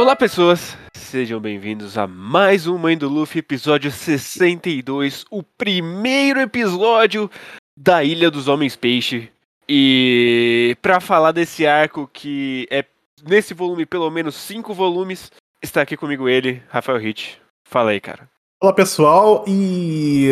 Olá, pessoas! Sejam bem-vindos a mais um Mãe do Luffy, episódio 62, o primeiro episódio da Ilha dos Homens Peixe. E para falar desse arco que é nesse volume pelo menos cinco volumes, está aqui comigo ele, Rafael Hit. Fala aí, cara. Olá, pessoal, e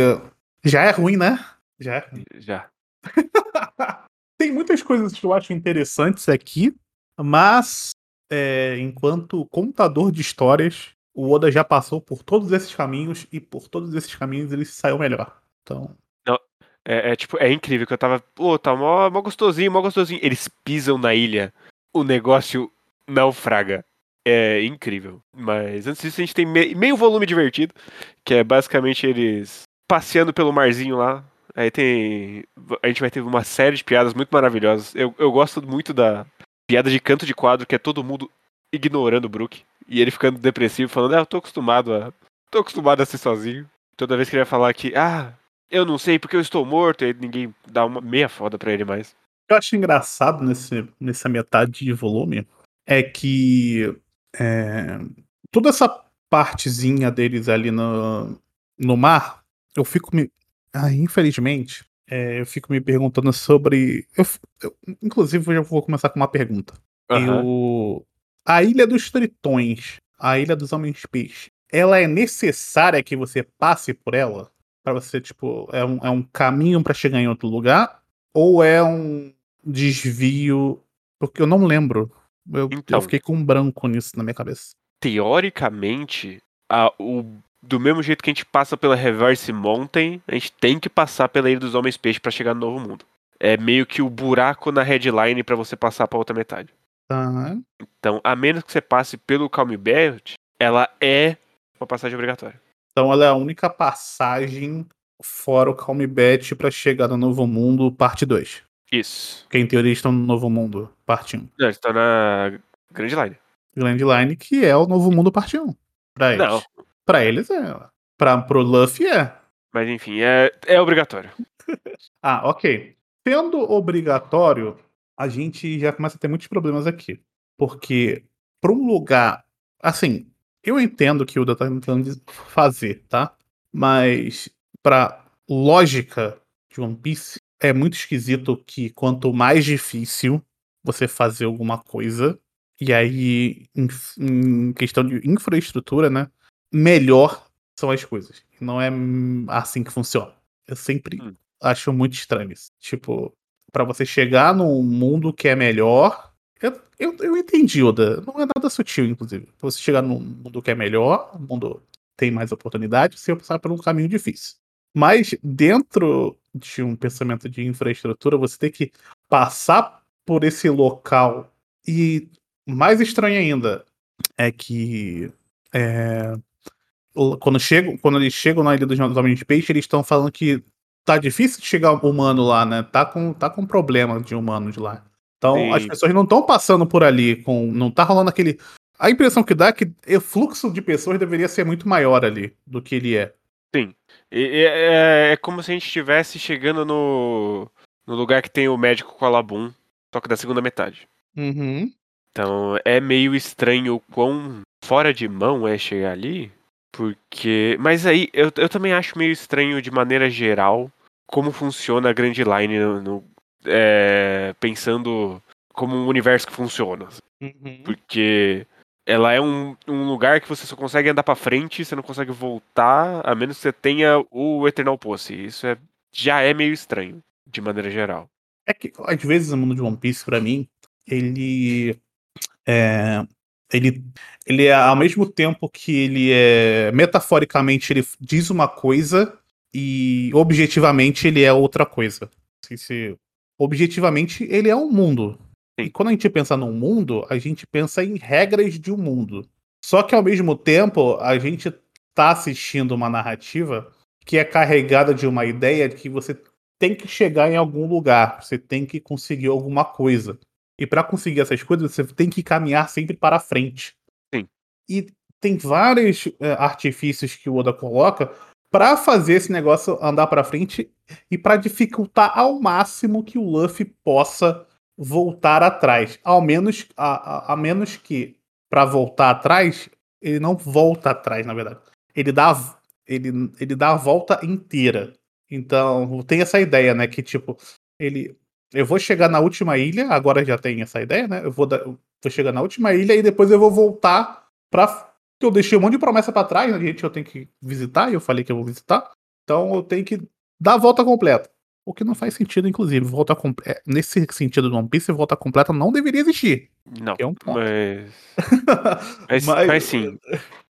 já é ruim, né? Já é ruim. Já. Tem muitas coisas que eu acho interessantes aqui, mas é, enquanto contador de histórias, o Oda já passou por todos esses caminhos e por todos esses caminhos ele saiu melhor. Então. Não, é, é, tipo, é incrível que eu tava. Pô, tá mó, mó gostosinho, mó gostosinho. Eles pisam na ilha, o negócio naufraga. É incrível. Mas antes disso, a gente tem me meio volume divertido, que é basicamente eles passeando pelo marzinho lá. Aí tem. A gente vai ter uma série de piadas muito maravilhosas. Eu, eu gosto muito da, piada de canto de quadro, que é todo mundo ignorando o Brook. E ele ficando depressivo, falando, ah, eu tô acostumado a. tô acostumado a ser sozinho. Toda vez que ele vai falar que, ah, eu não sei porque eu estou morto, aí ninguém dá uma meia foda pra ele mais. Eu acho engraçado nesse, nessa metade de volume é que é, toda essa partezinha deles ali no, no mar, eu fico me. Ah, infelizmente, é, eu fico me perguntando sobre. Eu, eu, inclusive, eu já vou começar com uma pergunta. Uhum. Eu, a Ilha dos Tritões, a Ilha dos Homens Peixe, ela é necessária que você passe por ela? Para você, tipo, é um, é um caminho para chegar em outro lugar? Ou é um desvio? Porque eu não lembro. Eu, então, eu fiquei com um branco nisso na minha cabeça. Teoricamente, a, o do mesmo jeito que a gente passa pela Reverse Mountain, a gente tem que passar pela Ilha dos Homens Peixe para chegar no Novo Mundo. É meio que o buraco na headline para você passar para outra metade. Uhum. Então, a menos que você passe pelo Calm Belt, ela é uma passagem obrigatória. Então, ela é a única passagem fora o Calm Bet para chegar no Novo Mundo, parte 2. Isso. Que em teoria estão no Novo Mundo, parte 1. Não, estão na Grand Line. Grand Line, que é o Novo Mundo, parte 1. Pra eles. Não, Pra eles é. Pra, pro Luffy é. Mas enfim, é, é obrigatório. ah, ok. Sendo obrigatório, a gente já começa a ter muitos problemas aqui. Porque para um lugar. Assim, eu entendo que o Oda tá tentando fazer, tá? Mas pra lógica de One Piece, é muito esquisito que quanto mais difícil você fazer alguma coisa, e aí, em, em questão de infraestrutura, né? Melhor são as coisas. Não é assim que funciona. Eu sempre hum. acho muito estranho isso. Tipo, para você chegar num mundo que é melhor. Eu, eu, eu entendi, Oda. Não é nada sutil, inclusive. Pra você chegar num mundo que é melhor, um mundo tem mais oportunidade, você vai passar por um caminho difícil. Mas dentro de um pensamento de infraestrutura, você tem que passar por esse local. E mais estranho ainda é que é, quando, chegam, quando eles chegam na Ilha dos Homens de Peixe, eles estão falando que tá difícil de chegar humano lá, né? Tá com, tá com problema de humano de lá. Então Sim. as pessoas não estão passando por ali, com não tá rolando aquele. A impressão que dá é que o fluxo de pessoas deveria ser muito maior ali do que ele é. Sim. E, é, é, como se a gente estivesse chegando no, no lugar que tem o médico com a Labum, só que da segunda metade. Uhum. Então é meio estranho o quão fora de mão é chegar ali. Porque. Mas aí, eu, eu também acho meio estranho, de maneira geral, como funciona a Grand Line no, no é, pensando como um universo que funciona. Uhum. Porque ela é um, um lugar que você só consegue andar para frente, você não consegue voltar, a menos que você tenha o Eternal Pose. Isso é, já é meio estranho, de maneira geral. É que, às vezes, o mundo de One Piece, pra mim, ele. É, ele, ele é ao mesmo tempo que ele é metaforicamente ele diz uma coisa e objetivamente ele é outra coisa. Se, objetivamente ele é um mundo. E quando a gente pensa num mundo, a gente pensa em regras de um mundo. Só que ao mesmo tempo a gente está assistindo uma narrativa que é carregada de uma ideia de que você tem que chegar em algum lugar, você tem que conseguir alguma coisa. E para conseguir essas coisas, você tem que caminhar sempre para frente. Sim. E tem vários é, artifícios que o Oda coloca para fazer esse negócio andar para frente e para dificultar ao máximo que o Luffy possa voltar atrás. Ao menos, a, a, a menos que, para voltar atrás, ele não volta atrás, na verdade. Ele dá, ele, ele dá a volta inteira. Então, tem essa ideia, né? Que tipo, ele. Eu vou chegar na última ilha, agora já tem essa ideia, né? Eu vou, da, eu vou chegar na última ilha e depois eu vou voltar pra. Que eu deixei um monte de promessa para trás, né? Gente, eu tenho que visitar, e eu falei que eu vou visitar. Então eu tenho que dar a volta completa. O que não faz sentido, inclusive. Volta completa. É, nesse sentido do One Piece, volta completa não deveria existir. Não. É um ponto. Mas. mas, mas, mas sim.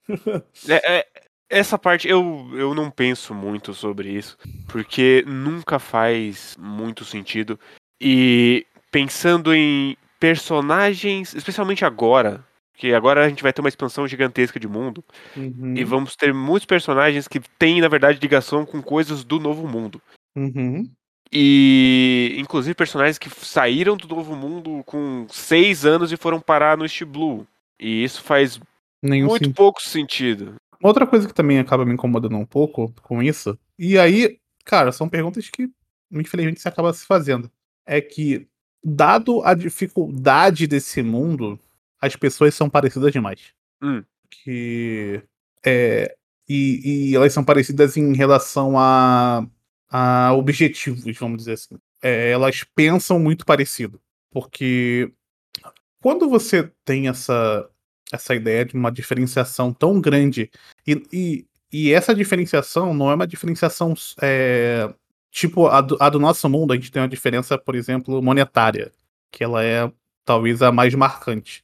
É, é, essa parte eu, eu não penso muito sobre isso, porque nunca faz muito sentido. E pensando em personagens, especialmente agora, que agora a gente vai ter uma expansão gigantesca de mundo, uhum. e vamos ter muitos personagens que têm, na verdade, ligação com coisas do novo mundo. Uhum. E inclusive personagens que saíram do novo mundo com seis anos e foram parar no East Blue. E isso faz Nenhum muito sentido. pouco sentido. Outra coisa que também acaba me incomodando um pouco com isso, e aí, cara, são perguntas que infelizmente você acaba se fazendo. É que, dado a dificuldade desse mundo, as pessoas são parecidas demais. Hum. Que. É, e, e, elas são parecidas em relação a, a objetivos, vamos dizer assim. É, elas pensam muito parecido. Porque quando você tem essa, essa ideia de uma diferenciação tão grande. E, e, e essa diferenciação não é uma diferenciação é, tipo a do, a do, nosso mundo, a gente tem uma diferença, por exemplo, monetária, que ela é talvez a mais marcante,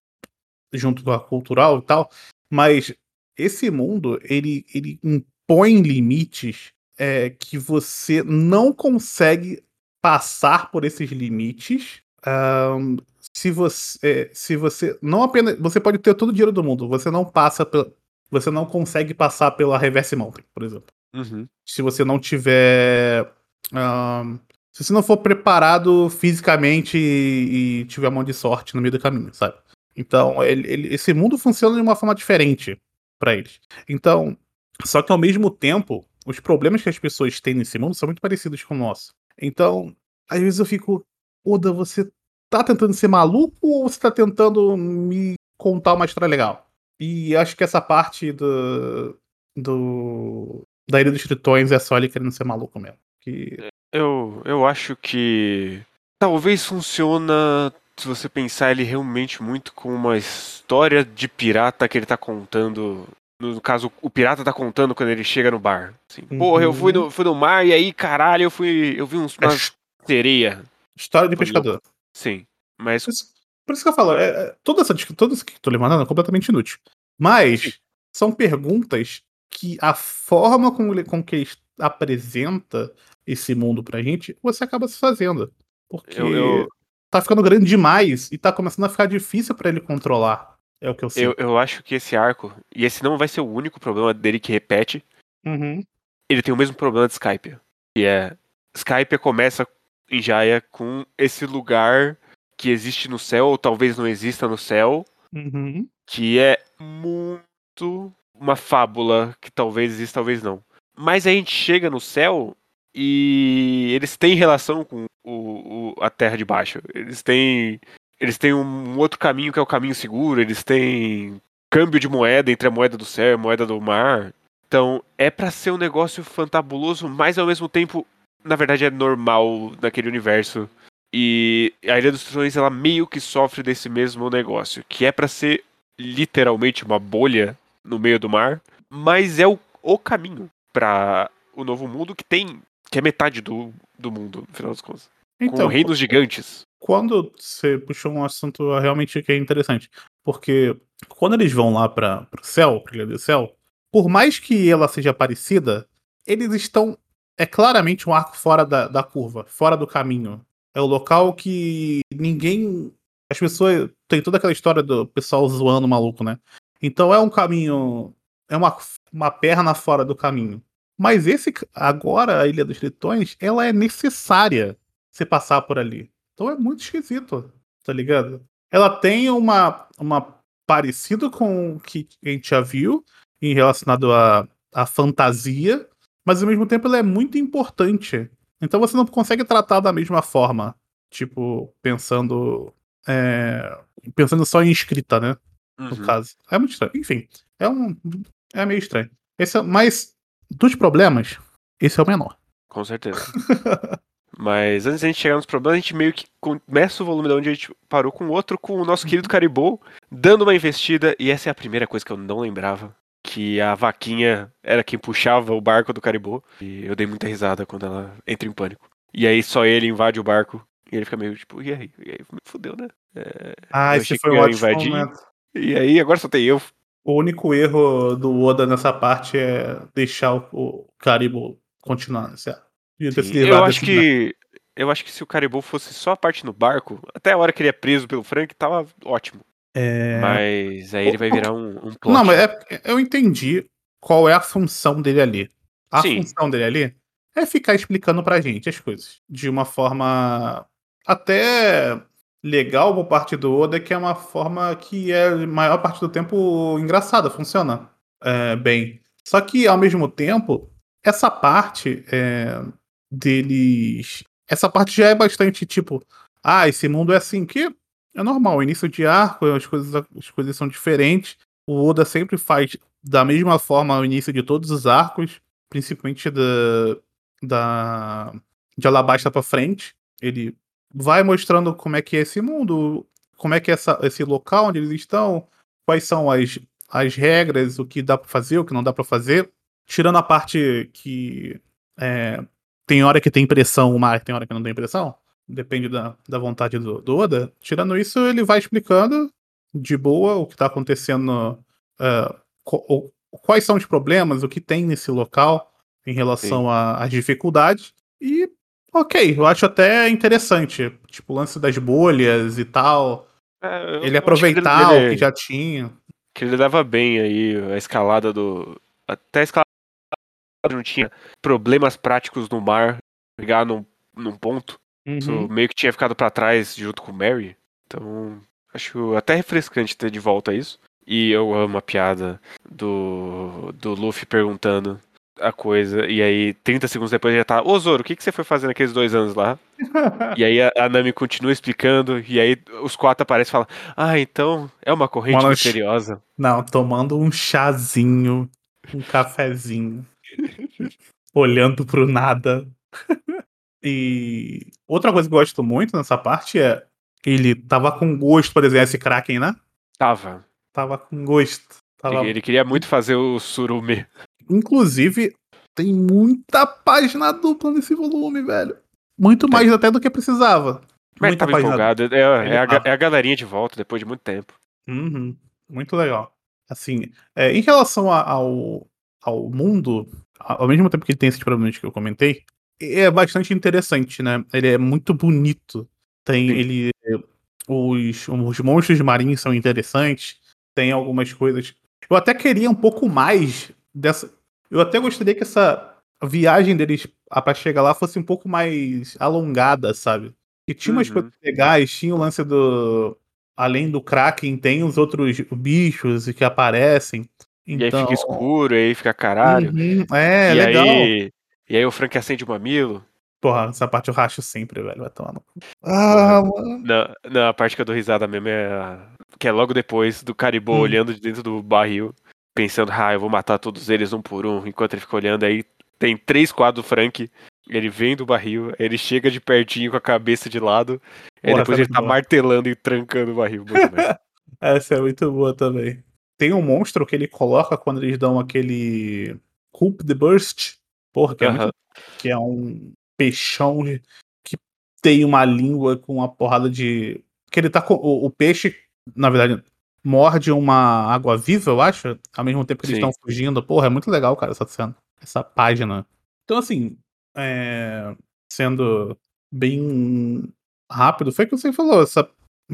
junto com a cultural e tal. Mas esse mundo, ele, ele impõe limites é, que você não consegue passar por esses limites um, se você, é, se você não apenas você pode ter todo o dinheiro do mundo, você não passa pela, você não consegue passar pela reverse mountain, por exemplo. Uhum. Se você não tiver um, se você não for preparado fisicamente e, e, tiver mão de sorte no meio do caminho, sabe? Então, ele, ele, esse mundo funciona de uma forma diferente para eles. Então, só que ao mesmo tempo, os problemas que as pessoas têm nesse mundo são muito parecidos com o nosso. Então, às vezes eu fico, Oda, você tá tentando ser maluco ou você tá tentando me contar uma história legal? E acho que essa parte do. do da Ilha dos Tritões é só ele querendo ser maluco mesmo. Que... Eu, eu acho que. Talvez funciona se você pensar ele realmente muito com uma história de pirata que ele tá contando. No caso, o pirata tá contando quando ele chega no bar. Assim, uhum. Porra, eu fui no, fui no mar e aí, caralho, eu fui. Eu vi uns, umas sereia. História de pescador. Sim, mas. Por isso, por isso que eu falo, é, é, toda essa toda isso que eu tô levantando é completamente inútil. Mas Sim. são perguntas que a forma como ele, com que ele apresenta esse mundo pra gente, você acaba se fazendo. Porque eu, eu... tá ficando grande demais e tá começando a ficar difícil para ele controlar. É o que eu sinto. Eu, eu acho que esse arco, e esse não vai ser o único problema dele que repete, uhum. ele tem o mesmo problema de Skype. Que é. Skype começa em Jaya com esse lugar que existe no céu, ou talvez não exista no céu, uhum. que é muito uma fábula que talvez exista, talvez não. Mas a gente chega no céu e eles têm relação com o, o, a Terra de Baixo. Eles têm eles têm um outro caminho que é o caminho seguro. Eles têm câmbio de moeda entre a moeda do céu e a moeda do mar. Então é para ser um negócio fantabuloso, mas ao mesmo tempo na verdade é normal naquele universo. E a Ilha dos Tritões ela meio que sofre desse mesmo negócio, que é para ser literalmente uma bolha no meio do mar, mas é o, o caminho para o novo mundo que tem que é metade do, do mundo, no final das contas. Então, com reinos gigantes. Quando você puxou um assunto realmente que é interessante, porque quando eles vão lá para o céu, para Ilha do Céu, por mais que ela seja parecida, eles estão é claramente um arco fora da, da curva, fora do caminho. É o local que ninguém. As pessoas. Tem toda aquela história do pessoal zoando o maluco, né? Então é um caminho. É uma, uma perna fora do caminho. Mas esse. Agora, a Ilha dos Tritões, ela é necessária você passar por ali. Então é muito esquisito, tá ligado? Ela tem uma. uma parecido com o que a gente já viu em relacionado à, à fantasia, mas ao mesmo tempo ela é muito importante Então você não consegue tratar da mesma forma, tipo, pensando. É, pensando só em escrita, né? No Uhum. caso. É muito estranho. Enfim, é um. É meio estranho. Esse é, mas, dos problemas, esse é o menor. Com certeza. Mas antes da gente chegar nos problemas, a gente meio que começa o volume de onde a gente parou com outro, com o nosso querido Caribou, dando uma investida, e essa é a primeira coisa que eu não lembrava. Que a vaquinha era quem puxava o barco do Caribou. E eu dei muita risada quando ela entra em pânico. E aí só ele invade o barco. E ele fica meio tipo, e aí? E aí me fudeu, né? É, Ah, Eu esse foi um ia ótimo invadir. momento. E aí, agora só tem eu. O único erro do Oda nessa parte é deixar o, o Caribou continuar nesse ar. Se livrado eu acho que. Eu acho que se o Caribou fosse só a parte no barco, até a hora que ele é preso pelo Frank, tava ótimo. É... Mas aí ele vai virar um, um plot. Não, mas é- eu entendi qual é a função dele ali. A Sim. função dele ali é ficar explicando pra gente as coisas. De uma forma até legal por parte do Oda, que é uma forma que é, maior parte do tempo, engraçada, funciona é, bem. Só que, ao mesmo tempo, essa parte é, deles. Essa parte já é bastante tipo. Ah, esse mundo é assim, que é normal. Início de arco, as coisas, as coisas são diferentes. O Oda sempre faz da mesma forma o início de todos os arcos, principalmente da, da de Alabasta pra frente. Ele vai mostrando como é que é esse mundo, como é que é essa, esse local onde eles estão, quais são as, as regras, o que dá pra fazer, o que não dá pra fazer. Tirando a parte que é, tem hora que tem pressão, uma hora que tem hora que não tem pressão. Depende da, da vontade do, do Oda. Tirando isso, ele vai explicando de boa o que está acontecendo, co- o- quais são os problemas, o que tem nesse local em relação às dificuldades. E, ok, eu acho até interessante. Tipo, o lance das bolhas e tal. É, Ele aproveitar ele- o que já tinha. que ele leva bem aí a escalada do. Até a escalada não tinha problemas práticos no mar, pegar num, num ponto. Isso Uhum. meio que tinha ficado pra trás junto com o Mary. Então, acho até refrescante ter de volta isso. E eu amo a piada do, do Luffy perguntando a coisa. E aí, 30 segundos depois já tá. Ô Zoro, o que, que você foi fazer naqueles dois anos lá? E aí a, a Nami continua explicando. E aí os quatro aparecem e falam: Ah, então é uma corrente Uma misteriosa. Não, tomando um chazinho, um cafezinho, olhando pro nada. E outra coisa que eu gosto muito nessa parte é ele tava com gosto, por exemplo, esse Kraken, né? Tava. Tava com gosto. Tava... Ele, ele queria muito fazer o Surume. Inclusive, tem muita página dupla nesse volume, velho. Muito Tem. mais até do que precisava. Mas Muita tava empolgado. É, é, a, tava. é a galerinha de volta depois de muito tempo. Uhum, muito legal. Assim, é, em relação a- ao, ao mundo, ao mesmo tempo que ele tem esses problemas que eu comentei, é bastante interessante, né? Ele é muito bonito. Tem Sim. ele. Os, os monstros marinhos são interessantes. Tem algumas coisas. Eu até queria um pouco mais dessa. Eu até gostaria que essa viagem deles a- pra chegar lá fosse um pouco mais alongada, sabe? Que tinha umas Uhum. coisas legais, tinha o lance do além do Kraken, tem os outros bichos que aparecem. E aí Então, fica escuro, aí fica caralho. Uhum, é, e, legal. aí, e aí o Frank acende o mamilo. Porra, essa parte eu racho sempre, velho. Vai tomar no. Ah, mano. Não, não, a parte que eu dou risada mesmo é a- que é logo depois do Caribou Hum. olhando de dentro do barril, pensando, ah, eu vou matar todos eles um por um, enquanto ele fica olhando, aí tem três quadros do Frank, ele vem do barril, ele chega de pertinho com a cabeça de lado, aí Porra, depois é ele tá boa. martelando e trancando o barril. Essa é muito boa também. Tem um monstro que ele coloca quando eles dão aquele Coop the Burst. Porra, que é, Aham. muito, que é um peixão que tem uma língua com uma porrada de. Que ele tá com. O, o peixe, na verdade, morde uma água viva, eu acho. Ao mesmo tempo que eles Sim. estão fugindo. Porra, é muito legal, cara, essa cena. Essa página. Então, assim, é, sendo bem rápido, foi o que você falou. Essa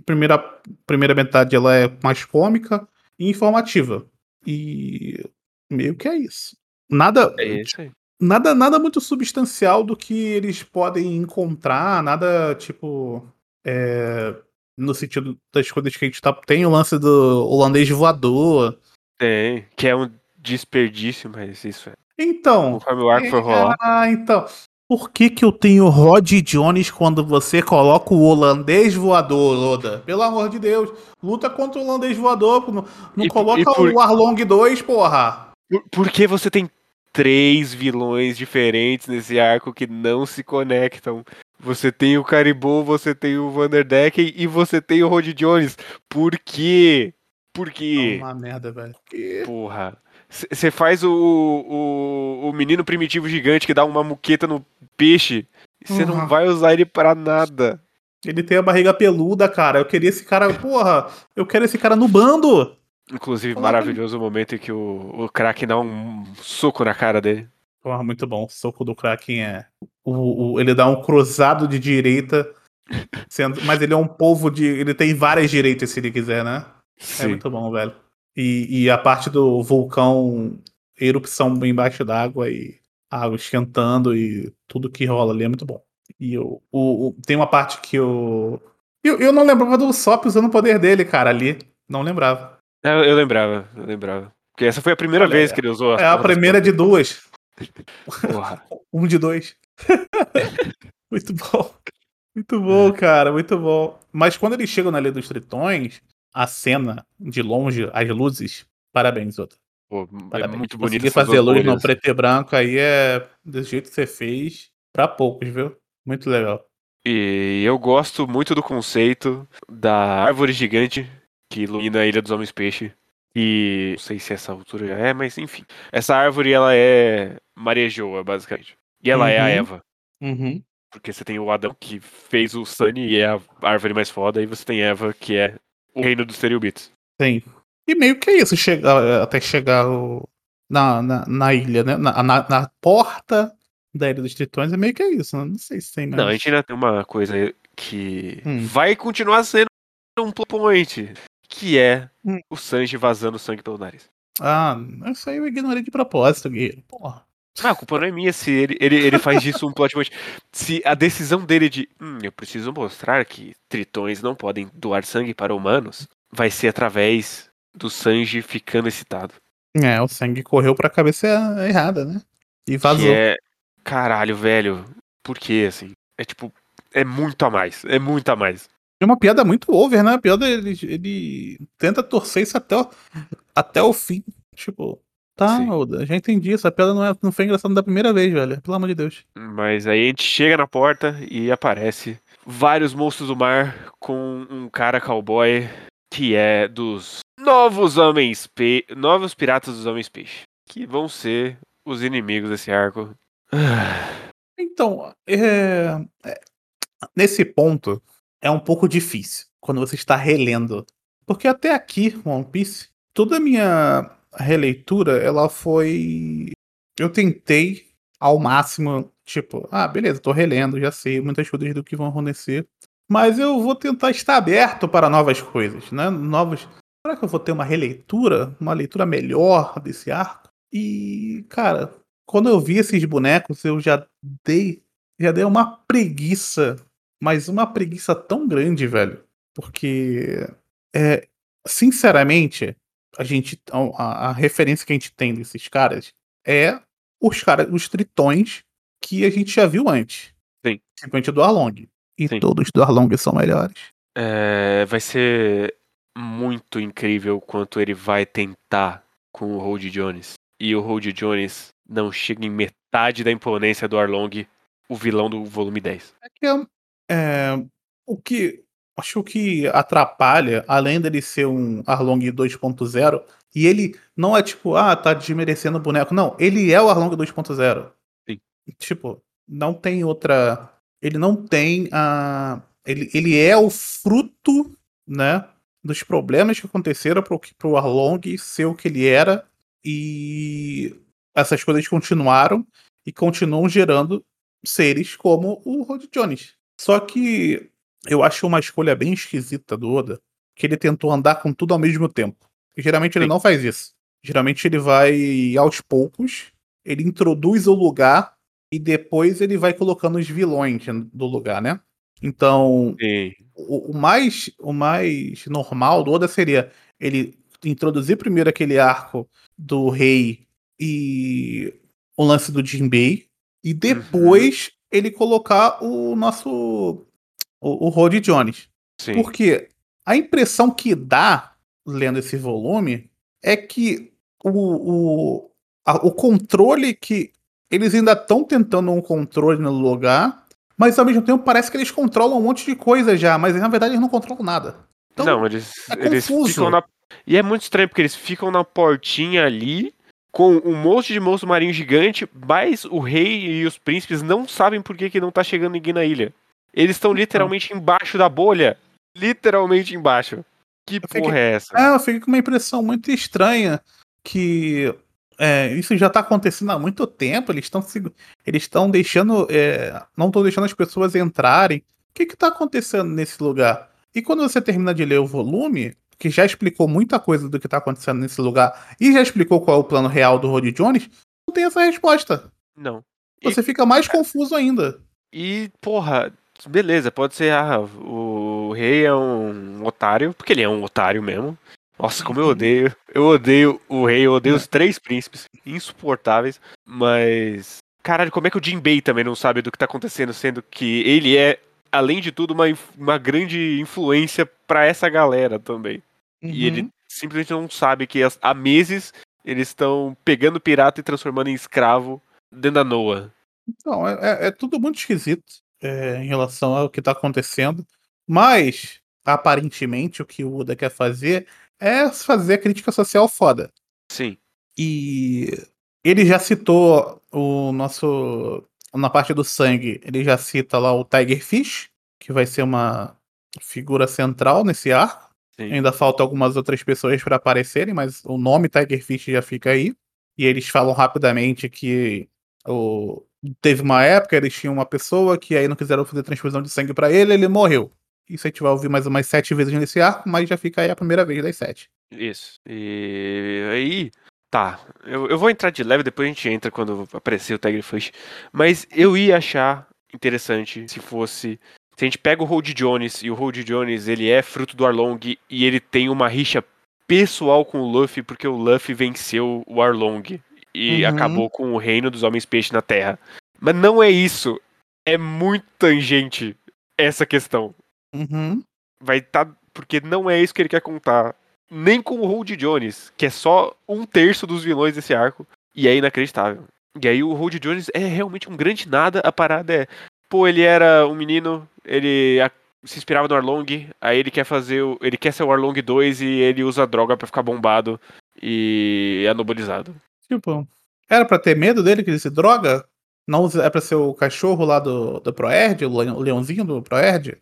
primeira, primeira metade ela é mais cômica e informativa. E meio que é isso. Nada, É isso aí. nada, nada muito substancial do que eles podem encontrar, nada tipo. é, no sentido das coisas que a gente tá. Tem o lance do holandês voador. Tem, que é um desperdício, mas isso é. Então. Conforme o arco for rolar. Ah, então. Por que, que eu tenho Rod Jones quando você coloca o holandês voador, Loda? Pelo amor de Deus. Luta contra o holandês voador. Não, não E- coloca e por- o Arlong 2, porra. Por, porque você tem três vilões diferentes nesse arco que não se conectam. Você tem o Caribou, você tem o Vanderdecken e você tem o Rod Jones. Por quê? Por quê? É uma merda, velho. Porra. Você faz o, o, o menino primitivo gigante que dá uma muqueta no peixe. e Você não Uhum. vai usar ele pra nada. Ele tem a barriga peluda, cara. Eu queria esse cara, porra. Eu quero esse cara no bando. Inclusive, Coloca- maravilhoso o momento em que o, o Kraken dá um soco na cara dele. Porra, muito bom. O soco do Kraken é. O, o- ele dá um cruzado de direita. sendo- mas ele é um povo de. Ele tem várias direitas se ele quiser, né? É Sim. muito bom, velho. E, e a parte do vulcão, erupção embaixo d'água e água esquentando e tudo que rola ali é muito bom. E o, o, o- tem uma parte que o. Eu, eu não lembrava do Sop usando o poder dele, cara, ali. Não lembrava. Eu, eu lembrava, eu lembrava. Porque essa foi a primeira Olha, vez que ele usou É a primeira de duas. Um de dois. muito bom. Muito bom, cara, muito bom. Mas quando eles chegam na Ilha dos Tritões, a cena de longe, as luzes. Parabéns, Outra. Pô, é Parabéns. muito bonito. Conseguir fazer luz no preto e branco aí é desse jeito que você fez pra poucos, viu? Muito legal. E eu gosto muito do conceito da árvore gigante que ilumina a Ilha dos Homens Peixe. E não sei se essa altura já é, mas enfim. Essa árvore, ela é Marejoa, basicamente. E ela é a Uhum. Eva. Porque você tem o Adão que fez o Sunny e é a árvore mais foda, e você tem Eva, que é o reino dos Stereobits. Sim. E meio que é isso, chegar, até chegar o- na, na, na ilha, né? Na, na, na porta da Ilha dos Tritões é meio que é isso. né? Não sei se tem mais. Não, a gente ainda tem uma coisa que Hum. vai continuar sendo um plot point, que é Hum. o Sanji vazando sangue pelo nariz. Ah, isso aí eu ignorei de propósito, Guilherme. Porra. Ah, a culpa não é minha se ele, ele, ele faz disso um plot point. Se a decisão dele de, hum, eu preciso mostrar que tritões não podem doar sangue para humanos, vai ser através do Sanji ficando excitado. É, o sangue correu pra cabeça errada, né? E vazou. Que é, caralho, velho, por que assim? É tipo, é muito a mais, é muito a mais. É uma piada muito over, né? A piada, ele, ele tenta torcer isso até o, até o fim. Tipo, tá. Oda, já entendi. Essa piada não, é, não foi engraçada da primeira vez, velho. Pelo amor de Deus. Mas aí a gente chega na porta e aparece vários monstros do mar com um cara cowboy que é dos novos homens pe... novos piratas dos homens peixe, que vão ser os inimigos desse arco. Então, é, é, nesse ponto, é um pouco difícil quando você está relendo. Porque até aqui, One Piece, toda a minha releitura, ela foi. Eu tentei ao máximo, tipo, ah, beleza, tô relendo, já sei muitas coisas do que vão acontecer. Mas eu vou tentar estar aberto para novas coisas, né? Novos. Será que eu vou ter uma releitura, uma leitura melhor desse arco? E, cara, quando eu vi esses bonecos, eu já dei, já dei uma preguiça, mas uma preguiça tão grande, velho. Porque, é, sinceramente, a gente, a, a referência que a gente tem desses caras é os caras, os tritões que a gente já viu antes. Sim. Simplesmente do Arlong. E Sim. todos do Arlong são melhores. é, vai ser muito incrível quanto ele vai tentar com o Hold Jones. E o Hold Jones não chega em metade da imponência do Arlong, o vilão do volume 10. É que é, é, o que acho que atrapalha, além dele ser um Arlong 2.0, e ele não é tipo, ah, tá desmerecendo o boneco. Não, ele é o Arlong 2.0. Sim. Tipo, não tem outra. Ele não tem a. Ele, ele é o fruto, né? Dos problemas que aconteceram pro, pro Arlong ser o que ele era. E essas coisas continuaram e continuam gerando seres como o Rod Jones. Só que eu acho uma escolha bem esquisita do Oda, que ele tentou andar com tudo ao mesmo tempo. E geralmente ele Sim. não faz isso. Geralmente ele vai aos poucos, ele introduz o lugar e depois ele vai colocando os vilões do lugar, né? Então, o, o mais o mais normal do Oda seria ele introduzir primeiro aquele arco do rei e o lance do Jinbei e depois ele colocar o nosso. O, o Rod Jones. Sim. Porque a impressão que dá, lendo esse volume, é que o, o, a- o controle que. Eles ainda estão tentando um controle no lugar, mas ao mesmo tempo parece que eles controlam um monte de coisa já, mas na verdade eles não controlam nada. Então, não, eles, é eles ficam na. E é muito estranho, porque eles ficam na portinha ali, com um monte de monstro marinho gigante, mas o rei e os príncipes não sabem por que, que não tá chegando ninguém na ilha. Eles estão literalmente embaixo da bolha. Literalmente embaixo. Que fiquei- porra é essa? É, eu fiquei com uma impressão muito estranha que é, isso já tá acontecendo há muito tempo. Eles estão eles estão deixando, é, não estão deixando as pessoas entrarem. O que que tá acontecendo nesse lugar? E quando você termina de ler o volume, que já explicou muita coisa do que tá acontecendo nesse lugar e já explicou qual é o plano real do Rod Jones, não tem essa resposta. Não. E- Você fica mais confuso ainda. E, porra, beleza, pode ser, ah, o rei é um otário, porque ele é um otário mesmo. Nossa, como eu Uhum. odeio. Eu odeio o rei, eu odeio os três príncipes. Insuportáveis. Mas. Caralho, como é que o Jinbei também não sabe do que tá acontecendo, sendo que ele é, além de tudo, uma, uma grande influência pra essa galera também. E ele Uhum. simplesmente não sabe que as- há meses eles estão pegando pirata e transformando em escravo dentro da Noah. Não, é, é- é tudo muito esquisito é, em relação ao que tá acontecendo. Mas, aparentemente, o que o Uda quer fazer é fazer a crítica social foda. Sim. E ele já citou o nosso. Na parte do sangue, ele já cita lá o Tiger Fish, que vai ser uma figura central nesse arco. Sim. Ainda falta algumas outras pessoas para aparecerem, mas o nome Tiger Fish já fica aí. E eles falam rapidamente que o... teve uma época, eles tinham uma pessoa que aí não quiseram fazer transfusão de sangue para ele, ele morreu. Isso a gente vai ouvir mais umas sete vezes nesse arco, mas já fica aí a primeira vez das sete. Isso. E aí. Tá. Eu, eu vou entrar de leve, depois a gente entra quando aparecer o Tiger Fish. Mas eu ia achar interessante se fosse. Se a gente pega o Hold Jones e o Hold Jones ele é fruto do Arlong e ele tem uma rixa pessoal com o Luffy porque o Luffy venceu o Arlong e Uhum. acabou com o reino dos homens peixe na Terra. Mas não é isso. É muito tangente essa questão Uhum. vai estar. porque não é isso que ele quer contar. Nem com o Hold Jones, que é só um terço dos vilões desse arco. E é inacreditável. E aí o Hold Jones é realmente um grande nada. A parada é. Pô, ele era um menino, ele se inspirava no Arlong, aí ele quer fazer o. Ele quer ser o Arlong 2 e ele usa droga pra ficar bombado e é anabolizado. Tipo, era pra ter medo dele que ele se droga? Não é pra ser o cachorro lá do, do Proerd, o leão- o leãozinho do Proerd?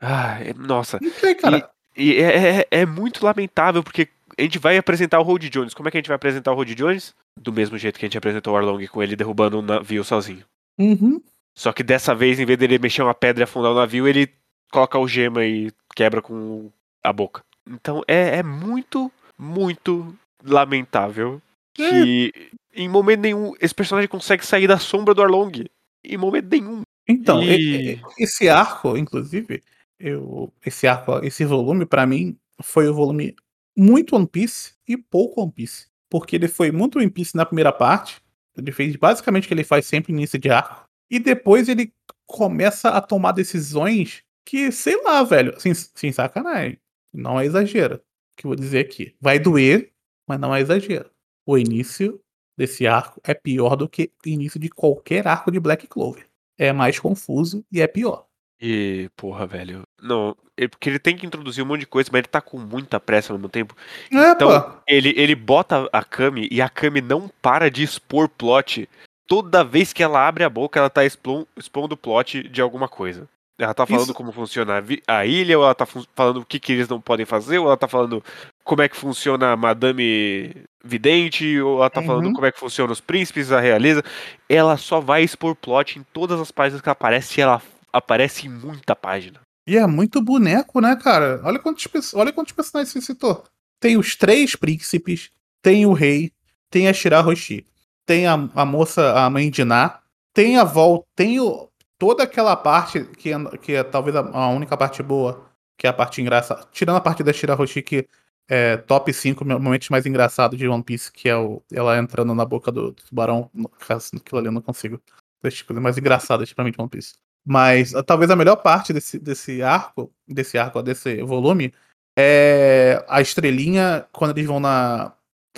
Ah, é- nossa. Não sei, cara. E é, é- é muito lamentável, porque a gente vai apresentar o Hold Jones. Como é que a gente vai apresentar o Hold Jones? Do mesmo jeito que a gente apresentou o Arlong com ele derrubando o navio sozinho. Uhum. Só que dessa vez, em vez dele mexer uma pedra e afundar o navio, ele coloca o gema e quebra com a boca. Então é, é muito, muito lamentável que em momento nenhum esse personagem consegue sair da sombra do Arlong. Em momento nenhum. Então, E- esse arco, inclusive, eu, esse arco, esse volume, pra mim, foi o volume muito One Piece e pouco One Piece. Porque ele foi muito One Piece na primeira parte. Ele fez basicamente o que ele faz sempre no início de arco. E depois ele começa a tomar decisões que, sei lá, velho, sem, sem sacanagem. Não é exagero. Que eu vou dizer aqui. Vai doer, mas não é exagero. O início desse arco é pior do que o início de qualquer arco de Black Clover é mais confuso e é pior. E, porra, velho. Não, é porque ele tem que introduzir um monte de coisa, mas ele tá com muita pressa ao mesmo tempo. É, Então, ele, ele bota a Kami e a Kami não para de expor plot. Toda vez que ela abre a boca, ela tá expo- expondo plot de alguma coisa. Ela tá falando Isso- como funciona a, ilha, ou ela tá falando o que, que eles não podem fazer, ou ela tá falando como é que funciona a Madame Vidente, ou ela tá falando Uhum. como é que funciona os príncipes, a realeza. Ela só vai expor plot em todas as páginas que ela aparece e ela aparece em muita página. E é muito boneco, né, cara? Olha quantos, olha quantos personagens você citou. Tem os três príncipes, tem o rei, tem a Shirahoshi, tem a, a moça, a mãe de Na, tem a volta, tem o, toda aquela parte que é, que é talvez a, única parte boa, que é a parte engraçada. Tirando a parte da Shirahoshi, que é top 5 momentos mais engraçados de One Piece, que é o, ela entrando na boca do, do tubarão. No caso, aquilo ali eu não consigo das coisas mais engraçadas pra mim de One Piece. Mas uh, talvez a melhor parte desse, desse arco, desse arco, desse volume, é a estrelinha quando eles vão na.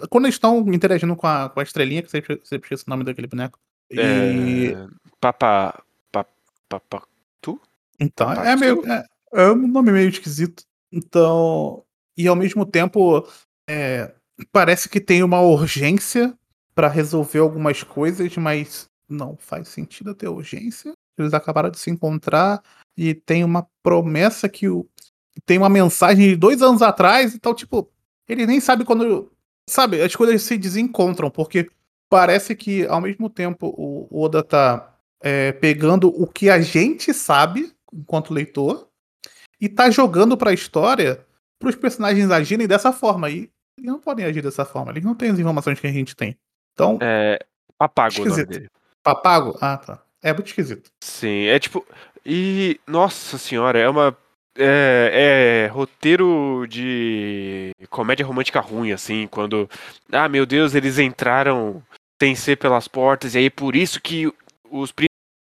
Quando eles estão interagindo com a, com a estrelinha, que sempre, sempre esqueço o nome daquele boneco. E. É... Papa. Papa. Tu? Então, é meio. É, é um nome meio esquisito. Então. E ao mesmo tempo. É, parece que tem uma urgência para resolver algumas coisas, mas não faz sentido ter urgência. Eles acabaram de se encontrar e tem uma promessa que o. Tem uma mensagem de dois anos atrás, então, tipo, ele nem sabe quando. Sabe, as coisas se desencontram, porque parece que ao mesmo tempo o Oda tá é, pegando o que a gente sabe enquanto leitor e tá jogando pra história para os personagens agirem dessa forma. E eles não podem agir dessa forma, eles não têm as informações que a gente tem. Então. É. Papago o nome dele. Papago? Ah, tá. É muito esquisito. Sim, é tipo. E. Nossa senhora, é uma. É, é, roteiro de comédia romântica ruim, assim, quando. Ah, meu Deus, eles entraram sem ser pelas portas, e aí por isso que os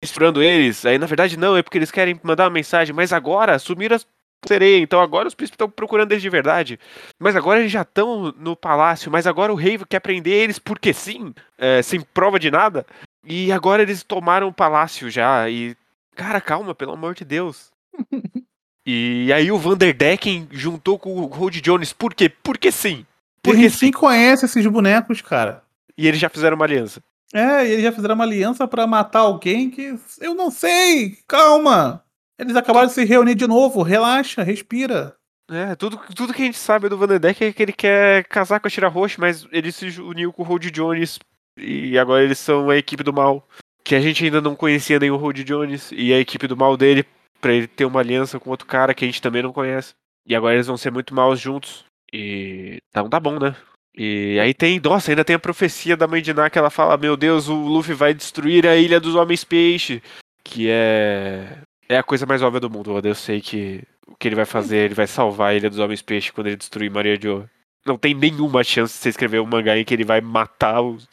esperando eles. Aí na verdade não, é porque eles querem mandar uma mensagem, mas agora sumiram as sereia, então agora os príncipes estão procurando eles de verdade. Mas agora eles já estão no palácio, mas agora o rei quer prender eles porque sim, é, sem prova de nada. E agora eles tomaram o palácio já. E. Cara, calma, pelo amor de Deus. e aí o Vanderdecken juntou com o Rod Jones. Por quê? Porque sim. Porque sim conhece esses bonecos, cara. E eles já fizeram uma aliança. É, e eles já fizeram uma aliança para matar alguém que. Eu não sei! Calma! Eles acabaram de se reunir de novo. Relaxa, respira. É, tudo, tudo que a gente sabe do Vanderdeck é que ele quer casar com a Tira Roxa, mas ele se uniu com o Rod Jones e agora eles são a equipe do mal. Que a gente ainda não conhecia nem o Jones. E a equipe do mal dele, pra ele ter uma aliança com outro cara que a gente também não conhece. E agora eles vão ser muito maus juntos. E. Então tá bom, né? E aí tem. Nossa, ainda tem a profecia da mãe de Ná que ela fala: Meu Deus, o Luffy vai destruir a ilha dos homens peixe. Que é. É a coisa mais óbvia do mundo. Eu sei que o que ele vai fazer, ele vai salvar a ilha dos homens peixe quando ele destruir Maria Joe. Não tem nenhuma chance de você escrever um mangá em que ele vai matar os,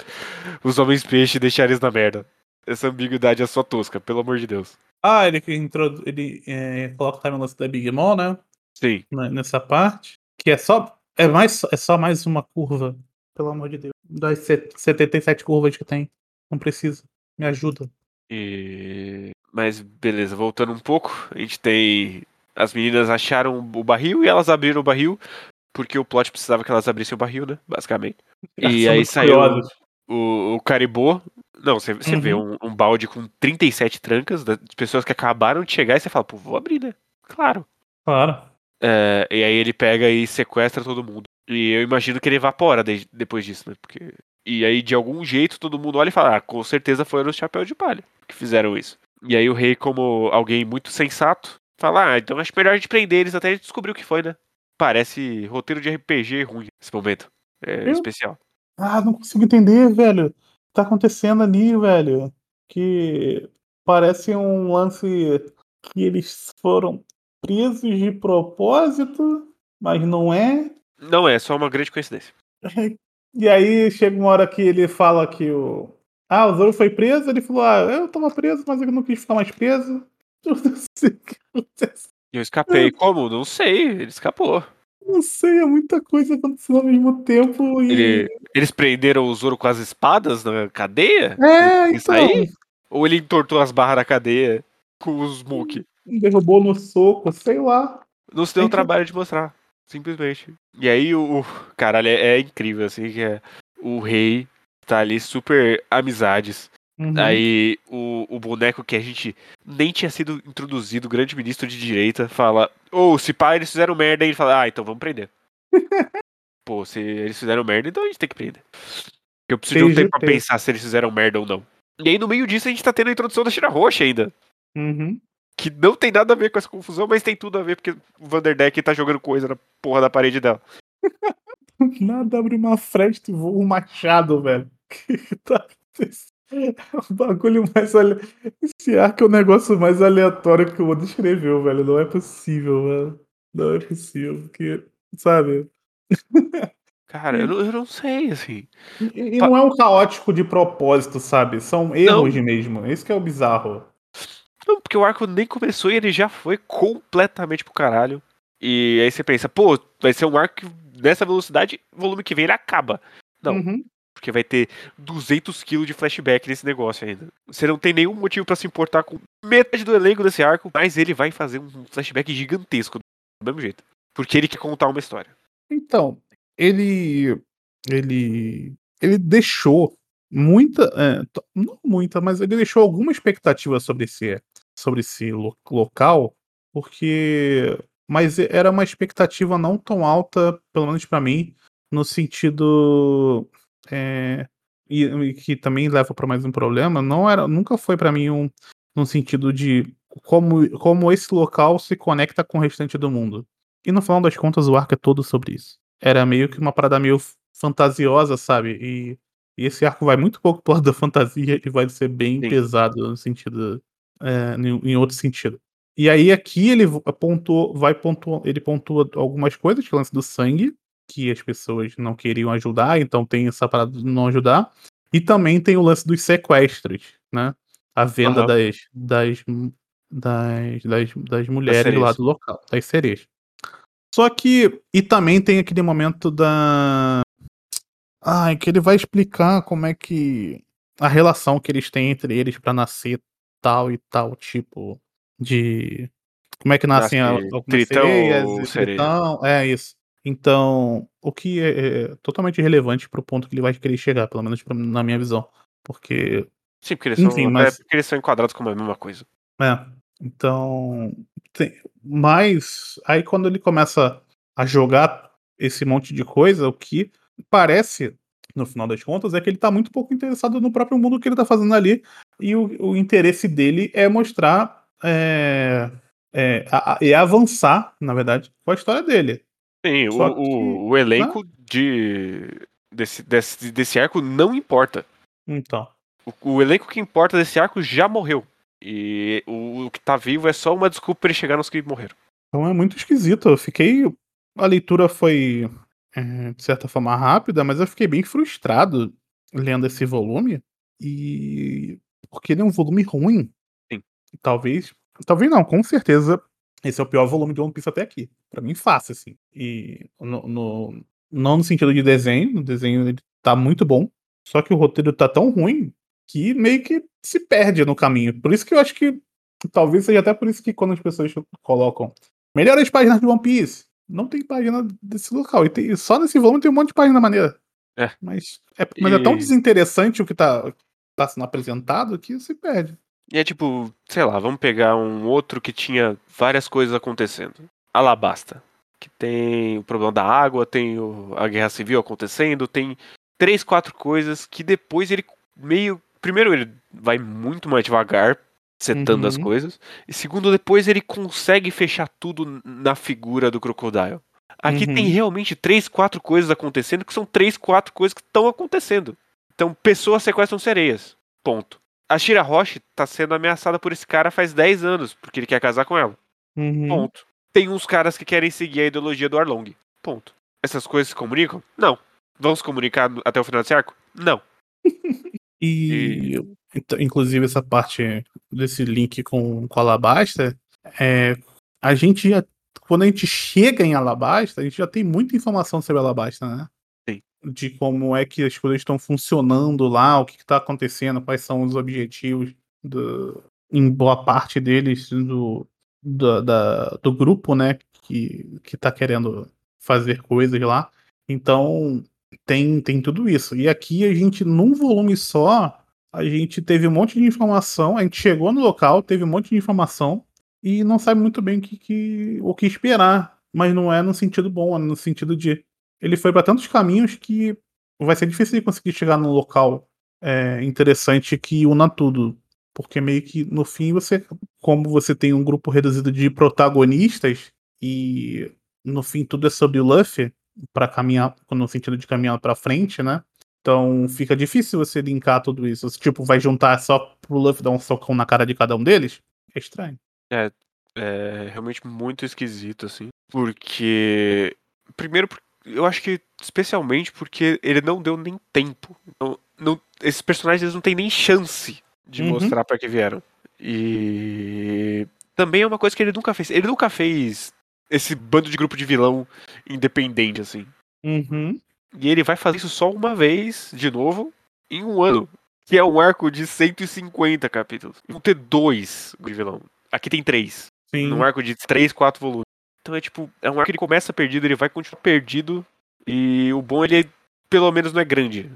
os homens peixe e deixar eles na merda. Essa ambiguidade é só tosca, pelo amor de Deus. Ah, ele, entrou, ele é, coloca o time da Big Mom, né? Sim. Nessa parte. Que é só. É, mais, é só mais uma curva. Pelo amor de Deus. Das 77 curvas que tem. Não precisa. Me ajuda. E... Mas beleza, voltando um pouco, a gente tem. As meninas acharam o barril e elas abriram o barril porque o plot precisava que elas abrissem o barril, né? Basicamente. E aí saiu o, o Caribou. Não, você, você uhum. vê um, um, balde com 37 trancas de pessoas que acabaram de chegar e você fala, pô, vou abrir, né? Claro. Claro. É, e aí ele pega e sequestra todo mundo. E eu imagino que ele evapora de, depois disso, né? Porque... E aí, de algum jeito, todo mundo olha e fala, ah, com certeza foram os chapéus de palha que fizeram isso. E aí o rei, como alguém muito sensato, fala, ah, então acho melhor a gente prender eles até a gente descobrir o que foi, né? Parece roteiro de RPG ruim nesse momento. É eu? especial. Ah, não consigo entender, velho. O que tá acontecendo ali, velho? Que parece um lance que eles foram presos de propósito, mas não é. Não é, só uma grande coincidência. E aí chega uma hora que ele fala que o. Ah, o Zoro foi preso, ele falou, ah, eu tava preso, mas eu não quis ficar mais preso. Eu não sei o que acontece. Eu escapei. Como? Não sei. Ele escapou. Não sei, é muita coisa acontecendo ao mesmo tempo. E... Ele, eles prenderam o Zoro com as espadas na cadeia? É, então. Aí? Ou ele entortou as barras da cadeia com os Smoke? Derrubou no soco, sei lá. Não se deu o trabalho de mostrar, simplesmente. E aí o. Caralho, é, é incrível, assim, que é o rei tá ali super amizades. Uhum. Aí o, o boneco que a gente nem tinha sido introduzido, o grande ministro de direita, fala: Ô, oh, se pá, eles fizeram merda, aí ele fala: Ah, então vamos prender. Pô, se eles fizeram merda, então a gente tem que prender. Eu preciso de um tempo pra pensar se eles fizeram merda ou não. E aí no meio disso a gente tá tendo a introdução da Tira Roxa ainda. Uhum. Que não tem nada a ver com essa confusão, mas tem tudo a ver porque o Vanderdeck tá jogando coisa na porra da parede dela. nada abre uma fresta e voa um machado, velho. Que tá? O bagulho mais. Ale... Esse arco é o negócio mais aleatório que o Oda escreveu, velho. Não é possível, velho. Não é possível. Porque, sabe? Cara, eu, não- eu não sei, assim. E, e não é um caótico de propósito, sabe? São erros mesmo. Esse que é o bizarro. Não, porque o arco nem começou e ele já foi completamente pro caralho. E aí você pensa, pô, vai ser um arco que nessa velocidade, volume que vem ele acaba. Não. Uhum. Porque vai ter 200 kg de flashback nesse negócio ainda. Você não tem nenhum motivo pra se importar com metade do elenco desse arco, mas ele vai fazer um flashback gigantesco do mesmo jeito. Porque ele quer contar uma história. Então, ele. Ele. Ele deixou muita. é, não muita, mas ele deixou alguma expectativa sobre esse, sobre esse lo- local, porque. Mas era uma expectativa não tão alta, pelo menos pra mim, no sentido. é, e, e que também leva pra mais um problema, não era, nunca foi pra mim um, no sentido de como, como esse local se conecta com o restante do mundo. E no final das contas, o arco é todo sobre isso. Era meio que uma parada meio fantasiosa, sabe? E, e esse arco vai muito pouco pro lado da fantasia e vai ser bem Sim. pesado no sentido. é, em, outro sentido. E aí aqui ele pontuou, vai pontuar, ele pontua algumas coisas, que é o lance do sangue, que as pessoas não queriam ajudar, então tem essa parada de não ajudar. E também tem o lance dos sequestros, né? A venda Aham. das, das, das, das, das mulheres lá do local, das sereias. Só que. E também tem aquele momento da. Ai, que ele vai explicar como é que. A relação que eles têm entre eles pra nascer tal e tal tipo de. Como é que nascem Nasce algumas tritão sereias e tritão. É isso. Então, o que é, é totalmente relevante pro ponto que ele vai querer chegar, pelo menos pra- na minha visão. Porque Sim, porque eles Enfim, são. mas- É porque eles são enquadrados como a mesma coisa. É, então. Tem, mas aí quando ele começa a jogar esse monte de coisa, o que parece, no final das contas, é que ele tá muito pouco interessado no próprio mundo que ele tá fazendo ali. E o, o interesse dele é mostrar. É, é, a- é avançar, na verdade, com a história dele. Sim, o, que- o, elenco de. Desse, desse, desse arco não importa. Então. O, o elenco que importa desse arco já morreu. E o, o que tá vivo é só uma desculpa pra ele chegar nos que morreram. Então é muito esquisito. Eu fiquei. A leitura foi, é, de certa forma, rápida, mas eu fiquei bem frustrado lendo esse volume. E. Porque ele é um volume ruim. Sim. Talvez. Talvez não, com certeza. Esse é o pior volume de One Piece até aqui. Pra mim, fácil, assim. E. No, no- não no sentido de desenho. O desenho ele tá muito bom. Só que o roteiro tá tão ruim que meio que se perde no caminho. Por isso que eu acho que. Talvez seja até por isso que quando as pessoas colocam melhores páginas de One Piece, não tem página desse local. E tem- só nesse volume tem um monte de página maneira. É. Mas, é, mas é tão E- desinteressante o que tá, tá sendo apresentado que se perde. E é tipo, sei lá, vamos pegar um outro que tinha várias coisas acontecendo. Alabasta. Que tem o problema da água, tem o- a guerra civil acontecendo, tem três, quatro coisas que depois ele meio. Primeiro, ele vai muito mais devagar, setando as Uhum. coisas. E segundo, depois ele consegue fechar tudo na figura do Crocodile. Aqui Uhum. tem realmente três, quatro coisas acontecendo que são três, quatro coisas que estão acontecendo. Então, pessoas sequestram sereias. Ponto. A Shira Roche tá sendo ameaçada por esse cara faz 10 anos, porque ele quer casar com ela. Uhum. Ponto. Tem uns caras que querem seguir a ideologia do Arlong. Ponto. Essas coisas se comunicam? Não. Vão se comunicar até o final desse arco? Não. E, então, inclusive, essa parte desse link com, com Alabasta, é, a gente já. Quando a gente chega em Alabasta, a gente já tem muita informação sobre Alabasta, né? Sim. De como é que as coisas estão funcionando lá, o que está acontecendo, quais são os objetivos do, em boa parte deles do, da- da- do grupo, né? Que, que tá querendo fazer coisas lá. Então, tem, tem tudo isso. E aqui a gente, num volume só, a gente teve um monte de informação, a gente chegou no local, teve um monte de informação e não sabe muito bem o que, que- o que esperar. Mas não é no sentido bom, é no sentido de. Ele foi para tantos caminhos que vai ser difícil de conseguir chegar num local é, interessante que una tudo. Porque meio que no fim você. Como você tem um grupo reduzido de protagonistas e no fim tudo é sobre o Luffy para caminhar, no sentido de caminhar para frente, né? Então fica difícil você linkar tudo isso. Você, tipo, vai juntar só pro Luffy dar um socão na cara de cada um deles? É estranho. É realmente muito esquisito, assim. Porque. Primeiro, eu acho que especialmente porque ele não deu nem tempo. Então, não, esses personagens eles não têm nem chance de Uhum. mostrar pra que vieram. E também é uma coisa que ele nunca fez. Ele nunca fez esse bando de grupo de vilão independente, assim. Uhum. E ele vai fazer isso só uma vez, de novo, em um ano. Que é um arco de 150 capítulos. Vão ter dois de vilão. Aqui tem três. Sim. Num arco de três, quatro volumes. Então é tipo, é um arco que ele começa perdido, ele vai continuar perdido. E o bom ele é, pelo menos não é grande.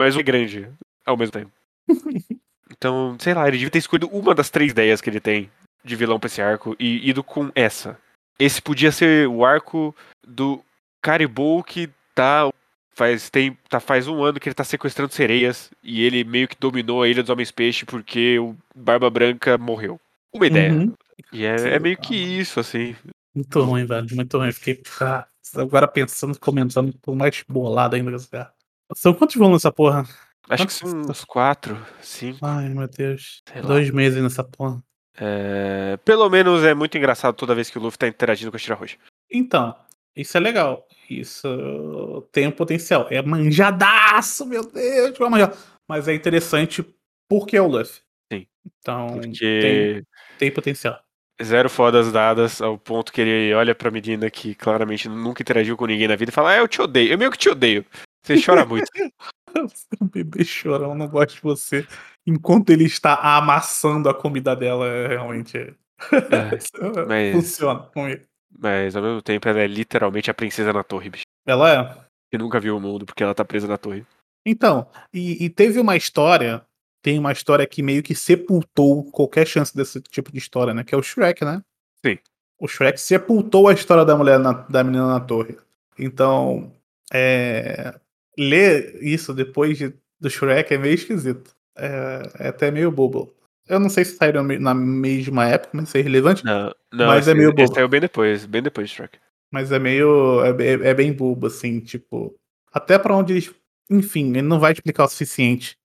Mas é grande ao mesmo tempo. Então, sei lá, ele devia ter escolhido uma das três ideias que ele tem de vilão pra esse arco e ido com essa. Esse podia ser o arco do Caribou que tá faz tem tá faz um ano que ele tá sequestrando sereias e ele meio que dominou a ilha dos homens peixe porque o Barba Branca morreu. Uma ideia. Uhum. E é, é meio que isso assim. Muito ruim, velho. Muito ruim. Fiquei ah, agora pensando, comentando, tô mais bolado ainda com esse cara. São quantos volumes nessa porra? Acho que são uns quatro, cinco. Ai, meu Deus. Sei lá. Dois meses nessa porra. É, pelo menos é muito engraçado toda vez que o Luffy tá interagindo com a Tira Roxa. Então, isso é legal. Isso tem um potencial. É manjadaço, meu Deus. É manjado. Mas é interessante porque é o Luffy. Sim. Então, tem, Porque tem potencial. zero fodas dadas ao ponto que ele olha pra menina que claramente nunca interagiu com ninguém na vida e fala: Ah, eu te odeio. Eu meio que te odeio. Você chora muito. Bebê chorão, não gosto de você. Enquanto ele está amassando a comida dela, é realmente. É, mas- Funciona comigo. Mas ao mesmo tempo ela é literalmente a princesa na torre, bicho. Ela é. Que nunca viu o mundo porque ela tá presa na torre. Então, e, e teve uma história. Tem uma história que meio que sepultou qualquer chance desse tipo de história, né? Que é o Shrek, né? Sim. O Shrek sepultou a história da mulher na- da menina na torre. Então, é, ler isso depois de- do Shrek é meio esquisito. É, é até meio bobo. Eu não sei se saíram na mesma época, mas isso é irrelevante. Não, não Mas é esse- meio esse bobo. saiu bem depois, bem depois de Shrek. Mas é meio. É, é- é bem bobo, assim, tipo. Até pra onde eles. Enfim, ele não vai explicar o suficiente.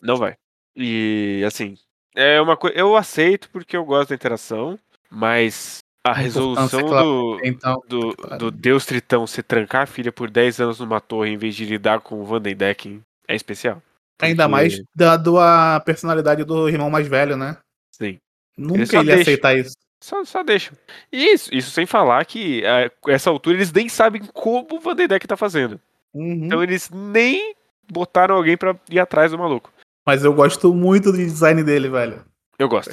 Não vai. E assim, é uma coisa. Eu aceito porque eu gosto da interação, mas a resolução do, Então. do, Caralho. do Deus Tritão se trancar a filha por 10 anos numa torre em vez de lidar com o Vandendeck é especial. Ainda Porque- mais dado a personalidade do irmão mais velho, né? Sim. Nunca ele aceitar isso. Só, só deixa. E isso, isso sem falar que a essa altura eles nem sabem como o Vandendeck tá fazendo. Uhum. Então eles nem botaram alguém pra ir atrás do maluco. Mas eu gosto muito do design dele, velho. Eu gosto.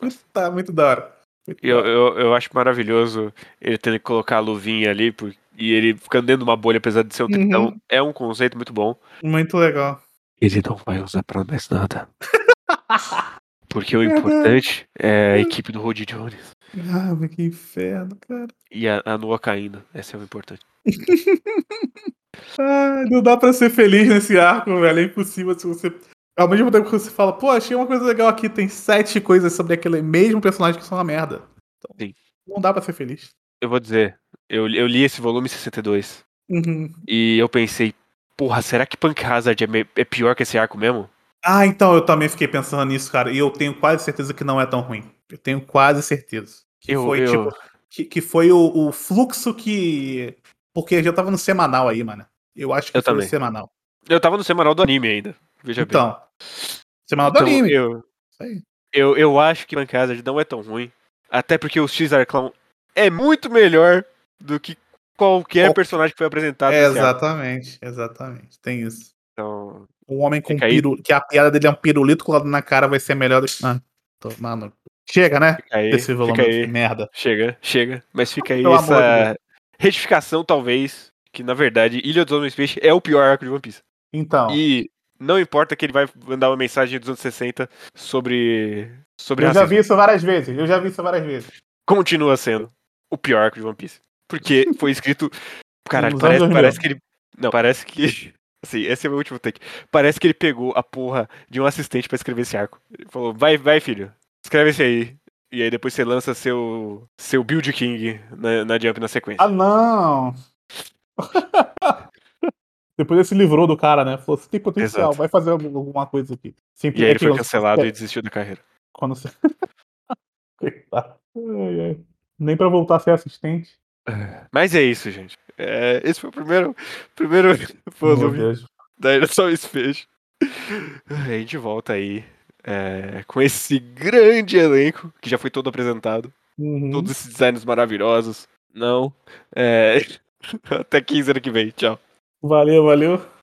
Gosto tá muito da hora. Muito Eu, eu, eu acho maravilhoso ele tendo que colocar a luvinha ali por- e ele ficando dentro de uma bolha, apesar de ser um Uhum. tritão. É um conceito muito bom. Muito legal. Ele não vai usar pra mais nada. Porque o importante é a equipe do Rody Jones. Ah, mas que inferno, cara. E a, a caindo. Esse é o importante. Ah, não dá pra ser feliz nesse arco, velho. É impossível se você. Ao mesmo tempo que você fala, pô, achei uma coisa legal aqui, tem sete coisas sobre aquele mesmo personagem que são uma merda. Então, Sim. Não dá pra ser feliz. Eu vou dizer, eu, eu li esse volume 62 Uhum. e eu pensei, porra, será que Punk Hazard é, é pior que esse arco mesmo? Ah, então eu também fiquei pensando nisso, cara. E eu tenho quase certeza que não é tão ruim. Eu tenho quase certeza. Que Eu- foi, eu- tipo, que, que foi o, o fluxo que. Porque já tava no semanal aí, mano. Eu acho que Eu foi também. o semanal. Eu tava no semanal do anime ainda. Veja bem. Então. Semanal do Então, anime. eu, Isso aí. eu, eu acho que Punk Hazard não é tão ruim. Até porque o X-Ar Clown é muito melhor do que qualquer Qual- personagem que foi apresentado É, exatamente, exatamente. Tem isso. Então, Um homem com piru, que a piada dele é um pirulito colado na cara vai ser melhor do que. Ah, tô, mano. Chega, né? fica aí, Esse volume fica de aí. merda. Chega, chega. Mas fica aí Pelo amor de essa retificação, talvez, que na verdade Ilha dos Homens Peixe é o pior arco de One Piece. Então, E não importa que ele vai mandar uma mensagem dos anos 60 sobre, sobre eu já racismo. vi isso várias vezes. Eu já vi isso várias vezes. Continua sendo o pior arco de One Piece. Porque foi escrito. Caralho, parece, anos 2000. parece que ele. Não, parece que. Assim, esse é o meu último take. Parece que ele pegou a porra de um assistente pra escrever esse arco. Ele falou: vai, vai, filho, escreve esse aí. E aí depois você lança seu, seu Build King na, na Jump na sequência. Ah, não! Depois ele se livrou do cara, né? Falou, você tem potencial, Exato. vai fazer alguma coisa aqui. Sempre E aí é ele foi cancelado é, e desistiu da carreira. Quando você... Coitado. Ai, ai. Nem pra voltar a ser assistente. Mas é isso, gente. É, esse foi o primeiro, primeiro volume da só Espejo. A gente volta aí é, com esse grande elenco que já foi todo apresentado. Uhum. Todos esses designs maravilhosos. Não. É, até 15 ano que vem. Tchau. Valeu, valeu.